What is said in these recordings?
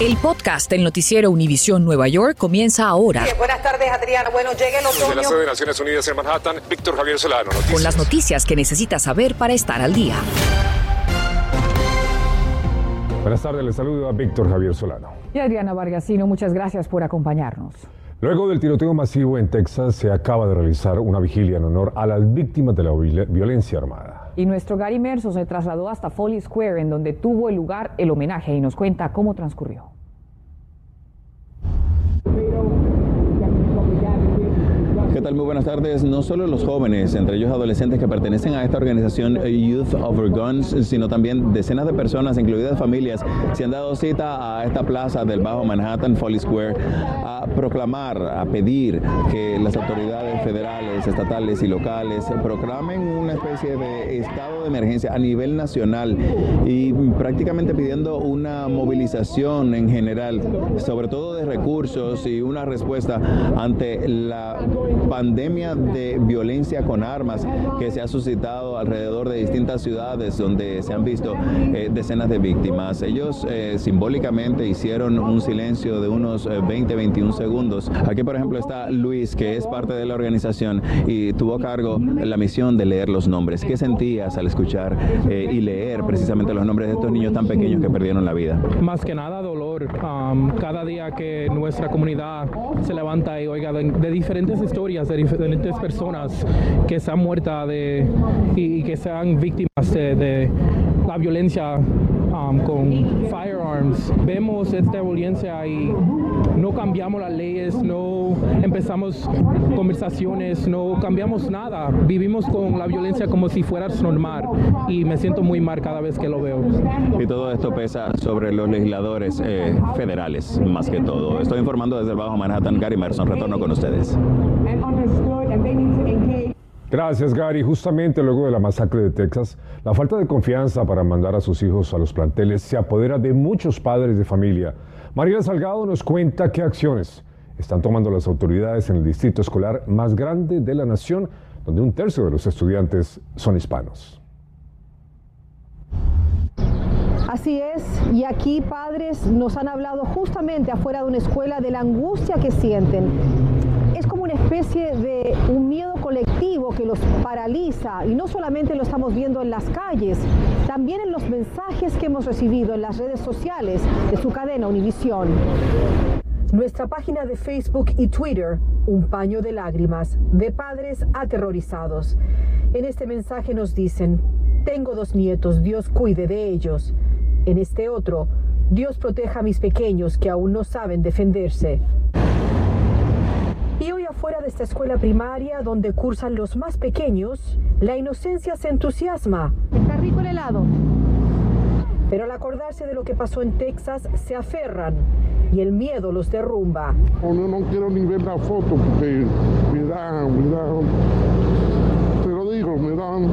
El podcast del noticiero Univisión Nueva York comienza ahora. buenas tardes, Adriana. Bueno, llega el otoño. Desde la sede de Naciones Unidas en Manhattan, Víctor Javier Solano. Noticias. Con las noticias que necesitas saber para estar al día. Buenas tardes, les saludo a Víctor Javier Solano. Y Adriana Vargasino, muchas gracias por acompañarnos. Luego del tiroteo masivo en Texas, se acaba de realizar una vigilia en honor a las víctimas de la violencia armada. Y nuestro Gary Merso se trasladó hasta Foley Square, en donde tuvo el lugar el homenaje, y nos cuenta cómo transcurrió. Muy buenas tardes. No solo los jóvenes, entre ellos adolescentes que pertenecen a esta organización Youth Over Guns, sino también decenas de personas, incluidas familias, se han dado cita a esta plaza del Bajo Manhattan, Foley Square, a proclamar, a pedir que las autoridades federales, estatales y locales proclamen una especie de estado de emergencia a nivel nacional y prácticamente pidiendo una movilización en general, sobre todo de recursos y una respuesta ante la pandemia de violencia con armas que se ha suscitado alrededor de distintas ciudades donde se han visto eh, decenas de víctimas. Ellos eh, simbólicamente hicieron un silencio de unos 20, eh, 21 segundos. Aquí, por ejemplo, está Luis, que es parte de la organización y tuvo a cargo la misión de leer los nombres. ¿Qué sentías al escuchar y leer precisamente los nombres de estos niños tan pequeños que perdieron la vida? Más que nada dolor. Cada día que nuestra comunidad se levanta y oiga de diferentes historias de diferentes personas que se han muerto de, y, que sean víctimas de, la violencia um, con firearms. Vemos esta violencia y no cambiamos las leyes, no empezamos conversaciones, no cambiamos nada. Vivimos con la violencia como si fuera normal y me siento muy mal cada vez que lo veo. Y todo esto pesa sobre los legisladores eh, federales, más que todo. Estoy informando desde el Bajo Manhattan. Gary Merson, retorno con ustedes. Gracias, Gary. Justamente luego de la masacre de Texas, la falta de confianza para mandar a sus hijos a los planteles se apodera de muchos padres de familia. María Salgado nos cuenta qué acciones están tomando las autoridades en el distrito escolar más grande de la nación, donde un tercio de los estudiantes son hispanos. Así es, y aquí padres nos han hablado justamente afuera de una escuela de la angustia que sienten es como una especie de un miedo colectivo que los paraliza y no solamente lo estamos viendo en las calles, también en los mensajes que hemos recibido en las redes sociales de su cadena Univisión. Nuestra página de Facebook y Twitter, un paño de lágrimas de padres aterrorizados. En este mensaje nos dicen, tengo dos nietos, Dios cuide de ellos. En este otro, Dios proteja a mis pequeños que aún no saben defenderse. Afuera de esta escuela primaria donde cursan los más pequeños, la inocencia se entusiasma. Está rico el helado. Pero al acordarse de lo que pasó en Texas, se aferran y el miedo los derrumba. No, no quiero ni ver la foto porque me da, me da, te lo digo, me dan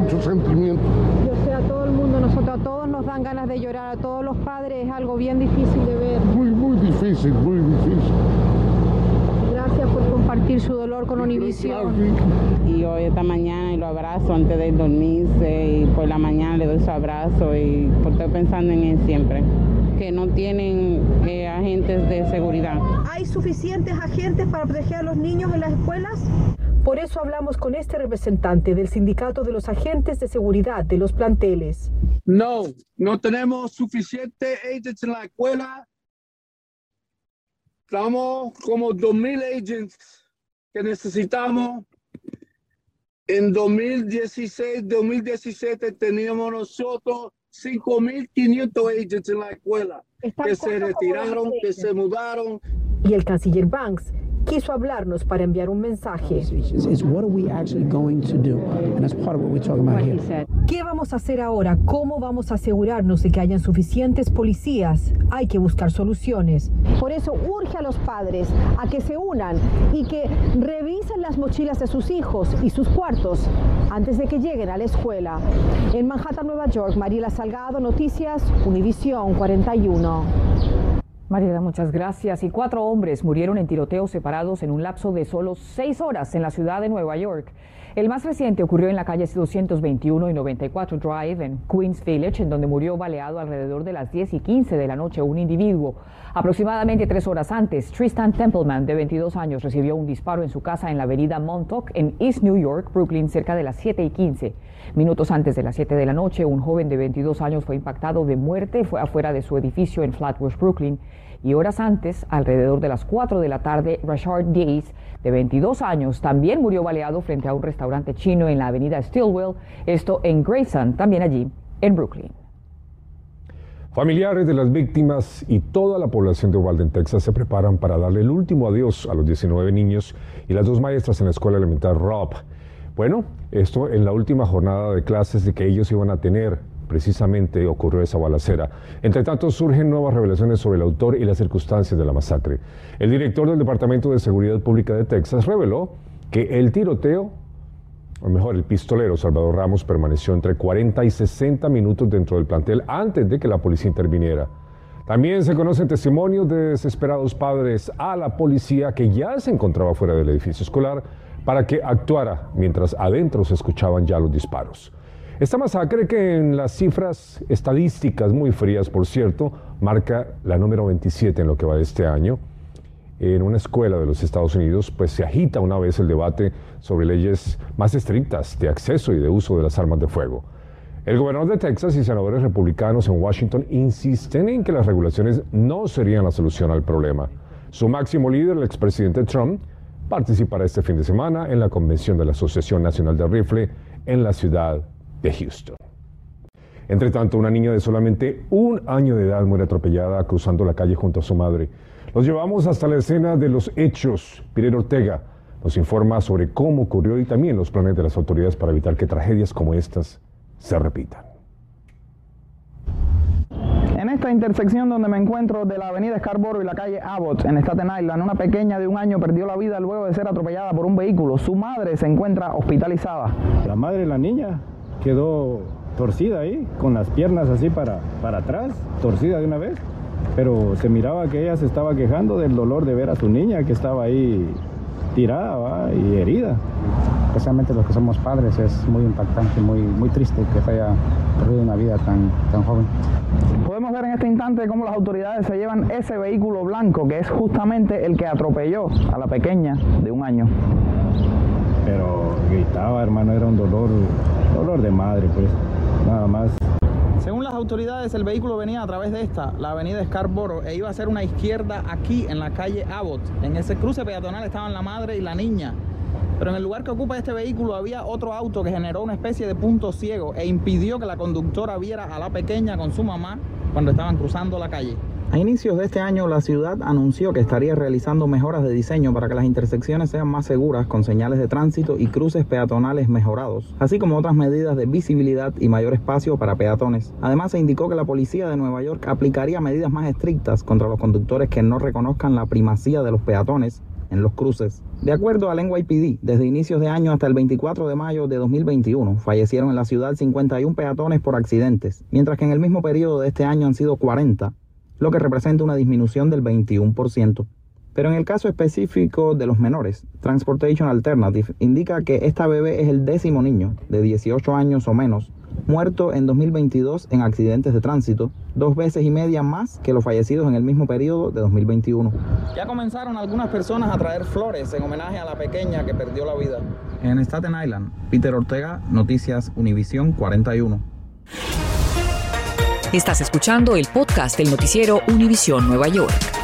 mucho sentimiento. Yo sé, a todo el mundo, nosotros a todos nos dan ganas de llorar, a todos los padres es algo bien difícil de ver. Muy, muy difícil, muy difícil compartir su dolor con Univision. Y hoy esta mañana y lo abrazo antes de dormirse y por la mañana le doy su abrazo y estoy pensando en él siempre que no tienen eh, agentes de seguridad. ¿Hay suficientes agentes para proteger a los niños en las escuelas? Por eso hablamos con este representante del sindicato de los agentes de seguridad de los planteles. No, no tenemos suficientes agentes en la escuela Estamos como 2.000 agents que necesitamos. En 2016, 2017 teníamos nosotros 5.500 agents en la escuela que se retiraron, que se mudaron. Y el canciller Banks quiso hablarnos para enviar un mensaje. ¿Qué vamos a hacer ahora? ¿Cómo vamos a asegurarnos de que hayan suficientes policías? Hay que buscar soluciones. Por eso urge a los padres a que se unan y que revisen las mochilas de sus hijos y sus cuartos antes de que lleguen a la escuela. En Manhattan, Nueva York, Mariela Salgado, Noticias, Univisión 41. Mariela, muchas gracias. Y cuatro hombres murieron en tiroteos separados en un lapso de solo seis horas en la ciudad de Nueva York. El más reciente ocurrió en la calle 221 y 94 Drive en Queens Village, en donde murió baleado alrededor de las 10 y 15 de la noche un individuo. Aproximadamente tres horas antes, Tristan Templeman, de 22 años, recibió un disparo en su casa en la avenida Montauk, en East New York, Brooklyn, cerca de las 7 y 15. Minutos antes de las 7 de la noche, un joven de 22 años fue impactado de muerte, fue afuera de su edificio en Flatbush, Brooklyn. Y horas antes, alrededor de las 4 de la tarde, Rashard Days, de 22 años, también murió baleado frente a un restaurante chino en la avenida Stillwell, esto en Grayson, también allí en Brooklyn. Familiares de las víctimas y toda la población de Walden, Texas, se preparan para darle el último adiós a los 19 niños y las dos maestras en la escuela elemental Rob. Bueno, esto en la última jornada de clases de que ellos iban a tener. Precisamente ocurrió esa balacera. Entre tanto, surgen nuevas revelaciones sobre el autor y las circunstancias de la masacre. El director del Departamento de Seguridad Pública de Texas reveló que el tiroteo o mejor, el pistolero Salvador Ramos permaneció entre 40 y 60 minutos dentro del plantel antes de que la policía interviniera. También se conocen testimonios de desesperados padres a la policía que ya se encontraba fuera del edificio escolar para que actuara mientras adentro se escuchaban ya los disparos. Esta masacre que en las cifras estadísticas muy frías, por cierto, marca la número 27 en lo que va de este año, en una escuela de los Estados Unidos, pues se agita una vez el debate sobre leyes más estrictas de acceso y de uso de las armas de fuego. El gobernador de Texas y senadores republicanos en Washington insisten en que las regulaciones no serían la solución al problema. Su máximo líder, el expresidente Trump, participará este fin de semana en la convención de la Asociación Nacional de Rifle en la ciudad de Houston. Entre tanto, una niña de solamente un año de edad muere atropellada cruzando la calle junto a su madre. Los llevamos hasta la escena de los hechos. Pirero Ortega nos informa sobre cómo ocurrió y también los planes de las autoridades para evitar que tragedias como estas se repitan. En esta intersección donde me encuentro de la avenida Scarborough y la calle Abbott en Staten Island, una pequeña de un año perdió la vida luego de ser atropellada por un vehículo. Su madre se encuentra hospitalizada. La madre de la niña quedó torcida ahí, con las piernas así para, para atrás, torcida de una vez. Pero se miraba que ella se estaba quejando del dolor de ver a su niña que estaba ahí tirada y herida. Especialmente los que somos padres es muy impactante, muy, muy triste que se haya perdido una vida tan, tan joven. Podemos ver en este instante cómo las autoridades se llevan ese vehículo blanco que es justamente el que atropelló a la pequeña de un año. Pero gritaba, hermano, era un dolor, dolor de madre, pues, nada más. Según las autoridades, el vehículo venía a través de esta, la avenida Scarborough, e iba a hacer una izquierda aquí en la calle Abbott. En ese cruce peatonal estaban la madre y la niña. Pero en el lugar que ocupa este vehículo había otro auto que generó una especie de punto ciego e impidió que la conductora viera a la pequeña con su mamá cuando estaban cruzando la calle. A inicios de este año, la ciudad anunció que estaría realizando mejoras de diseño para que las intersecciones sean más seguras con señales de tránsito y cruces peatonales mejorados, así como otras medidas de visibilidad y mayor espacio para peatones. Además, se indicó que la policía de Nueva York aplicaría medidas más estrictas contra los conductores que no reconozcan la primacía de los peatones en los cruces. De acuerdo al NYPD, desde inicios de año hasta el 24 de mayo de 2021 fallecieron en la ciudad 51 peatones por accidentes, mientras que en el mismo periodo de este año han sido 40 lo que representa una disminución del 21%. Pero en el caso específico de los menores, Transportation Alternative indica que esta bebé es el décimo niño de 18 años o menos muerto en 2022 en accidentes de tránsito, dos veces y media más que los fallecidos en el mismo periodo de 2021. Ya comenzaron algunas personas a traer flores en homenaje a la pequeña que perdió la vida. En Staten Island, Peter Ortega, Noticias Univisión 41. Estás escuchando el podcast del noticiero Univisión Nueva York.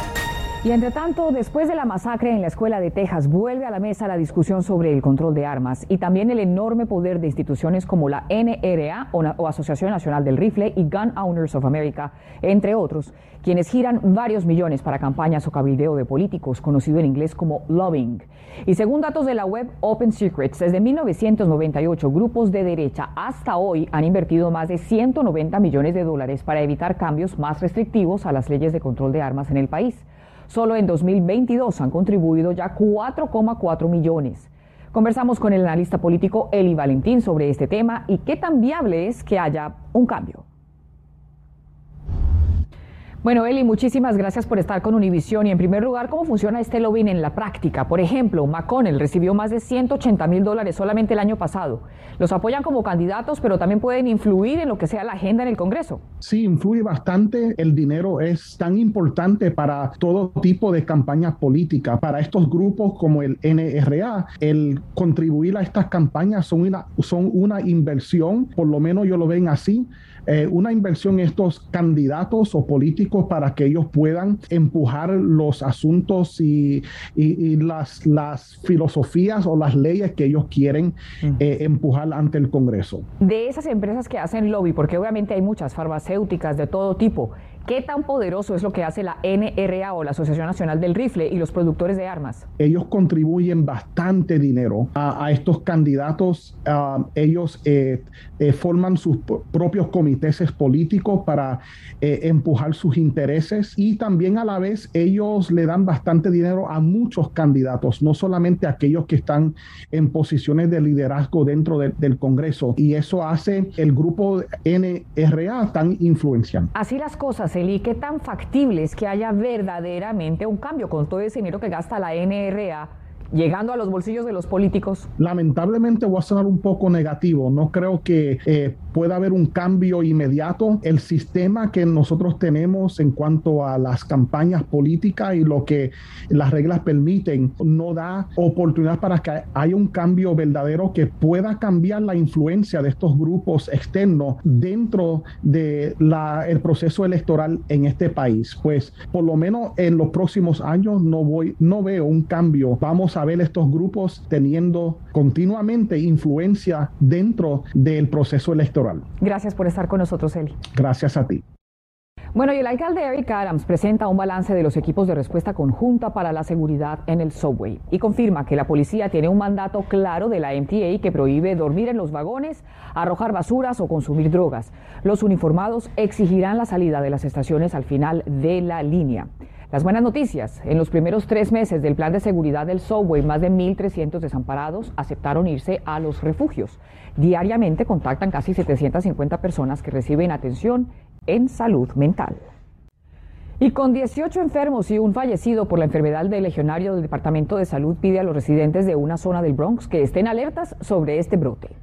Y entre tanto, después de la masacre en la escuela de Texas, vuelve a la mesa la discusión sobre el control de armas y también el enorme poder de instituciones como la NRA o, Asociación Nacional del Rifle y Gun Owners of America, entre otros, quienes giran varios millones para campañas o cabildeo de políticos, conocido en inglés como lobbying. Y según datos de la web Open Secrets, desde 1998 grupos de derecha hasta hoy han invertido más de 190 millones de dólares para evitar cambios más restrictivos a las leyes de control de armas en el país. Solo en 2022 han contribuido ya 4,4 millones. Conversamos con el analista político Eli Valentín sobre este tema y qué tan viable es que haya un cambio. Bueno, Eli, muchísimas gracias por estar con Univision. Y en primer lugar, ¿cómo funciona este lobbying en la práctica? Por ejemplo, McConnell recibió más de 180 mil dólares solamente el año pasado. Los apoyan como candidatos, pero también pueden influir en lo que sea la agenda en el Congreso. Sí, influye bastante. El dinero es tan importante para todo tipo de campañas políticas. Para estos grupos como el NRA, el contribuir a estas campañas son una, son una inversión, por lo menos yo lo ven así eh, una inversión en estos candidatos o políticos para que ellos puedan empujar los asuntos y, las, las, filosofías o las leyes que ellos quieren eh, empujar ante el Congreso. De esas empresas que hacen lobby, porque obviamente hay muchas farmacéuticas de todo tipo, ¿Qué tan poderoso es lo que hace la NRA o la Asociación Nacional del Rifle y los productores de armas? Ellos contribuyen bastante dinero a, estos candidatos. ellos eh, eh, forman sus propios comités políticos para eh, empujar sus intereses y también a la vez ellos le dan bastante dinero a muchos candidatos, no solamente a aquellos que están en posiciones de liderazgo dentro del Congreso. Y eso hace el grupo NRA tan influenciante. Así las cosas ¿y qué tan factible es que haya verdaderamente un cambio con todo ese dinero que gasta la NRA llegando a los bolsillos de los políticos? Lamentablemente voy a sonar un poco negativo. No creo que eh, pueda haber un cambio inmediato. El sistema que nosotros tenemos en cuanto a las campañas políticas y lo que las reglas permiten no da oportunidad para que haya un cambio verdadero que pueda cambiar la influencia de estos grupos externos dentro del el proceso electoral en este país. Pues por lo menos en los próximos años no voy, no veo un cambio. Vamos a ver estos grupos teniendo continuamente influencia dentro del proceso electoral. Gracias por estar con nosotros, Eli. Gracias a ti. Bueno, y el alcalde Eric Adams presenta un balance de los equipos de respuesta conjunta para la seguridad en el subway y confirma que la policía tiene un mandato claro de la MTA que prohíbe dormir en los vagones, arrojar basuras o consumir drogas. Los uniformados exigirán la salida de las estaciones al final de la línea. Las buenas noticias, en los primeros tres meses del plan de seguridad del subway, más de 1.300 desamparados aceptaron irse a los refugios. Diariamente contactan casi 750 personas que reciben atención en salud mental. Y con 18 enfermos y un fallecido por la enfermedad del legionario del Departamento de Salud pide a los residentes de una zona del Bronx que estén alertas sobre este brote.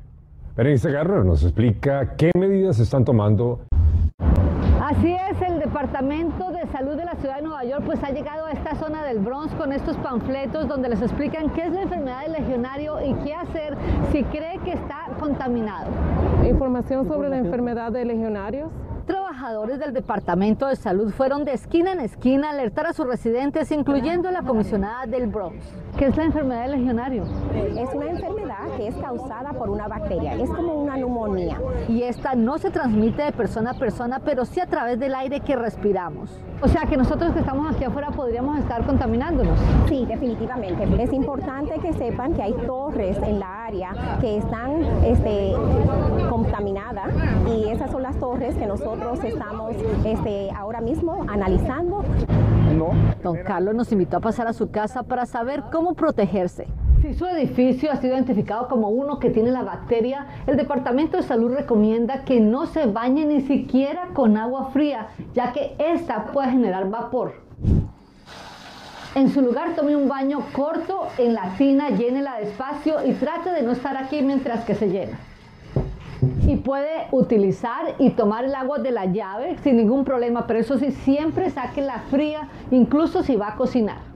Berenice Guerrero nos explica qué medidas se están tomando Así es, el Departamento de Salud de la Ciudad de Nueva York pues ha llegado a esta zona del Bronx con estos panfletos donde les explican qué es la enfermedad del legionario y qué hacer si cree que está contaminado. Información sobre la enfermedad de legionarios trabajadores del Departamento de Salud fueron de esquina en esquina a alertar a sus residentes, incluyendo la comisionada del Bronx. ¿Qué es la enfermedad del legionario? Es una enfermedad que es causada por una bacteria, es como una neumonía. Y esta no se transmite de persona a persona, pero sí a través del aire que respiramos. O sea que nosotros que estamos aquí afuera podríamos estar contaminándonos. Sí, definitivamente. Es importante que sepan que hay torres en la área que están este, contaminadas y esas son las torres que nosotros estamos este, ahora mismo analizando. No. Don Carlos nos invitó a pasar a su casa para saber cómo protegerse. Si su edificio ha sido identificado como uno que tiene la bacteria, el Departamento de Salud recomienda que no se bañe ni siquiera con agua fría, ya que esta puede generar vapor. En su lugar tome un baño corto en la tina, llénela despacio y trate de no estar aquí mientras que se llena. Y puede utilizar y tomar el agua de la llave sin ningún problema, pero eso sí, siempre saque la fría, incluso si va a cocinar.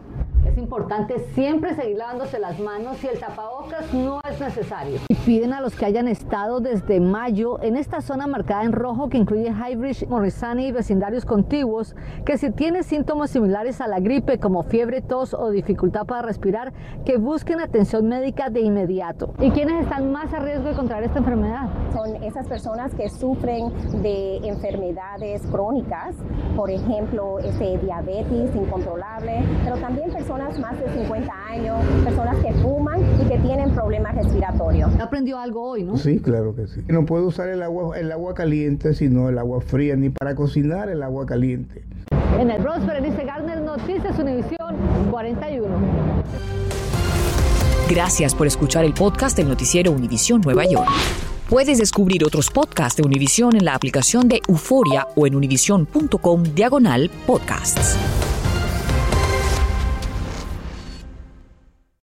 Importante siempre seguir lavándose las manos y el tapabocas no es necesario. Y piden a los que hayan estado desde mayo en esta zona marcada en rojo que incluye Highbridge, Morrisani y vecindarios contiguos que si tiene síntomas similares a la gripe como fiebre, tos o dificultad para respirar, que busquen atención médica de inmediato. ¿Y quiénes están más a riesgo de contraer esta enfermedad? Son esas personas que sufren de enfermedades crónicas, por ejemplo, este, diabetes incontrolable, pero también personas más de 50 años, personas que fuman y que tienen problemas respiratorios. Aprendió algo hoy, ¿no? Sí, claro que sí. No puedo usar el agua, el agua caliente, sino el agua fría, ni para cocinar el agua caliente. En el Bronx, Berenice Garner, Noticias Univisión 41. Gracias por escuchar el podcast del noticiero Univisión Nueva York. Puedes descubrir otros podcasts de Univision en la aplicación de Euforia o en univision.com diagonal podcasts.